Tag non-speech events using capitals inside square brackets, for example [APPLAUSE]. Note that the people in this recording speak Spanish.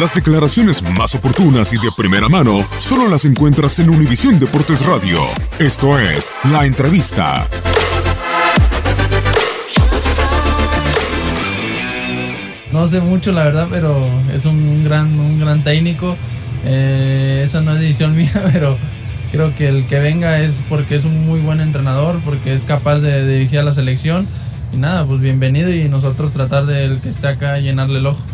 Las declaraciones más oportunas y de primera mano solo las encuentras en Univisión Deportes Radio. Esto es La Entrevista. No sé mucho, la verdad, pero es un gran, un gran técnico. Eh, esa no es decisión [LAUGHS] mía, pero creo que el que venga es porque es un muy buen entrenador, porque es capaz de dirigir a la selección. Y nada, pues bienvenido y nosotros tratar del que esté acá llenarle el ojo.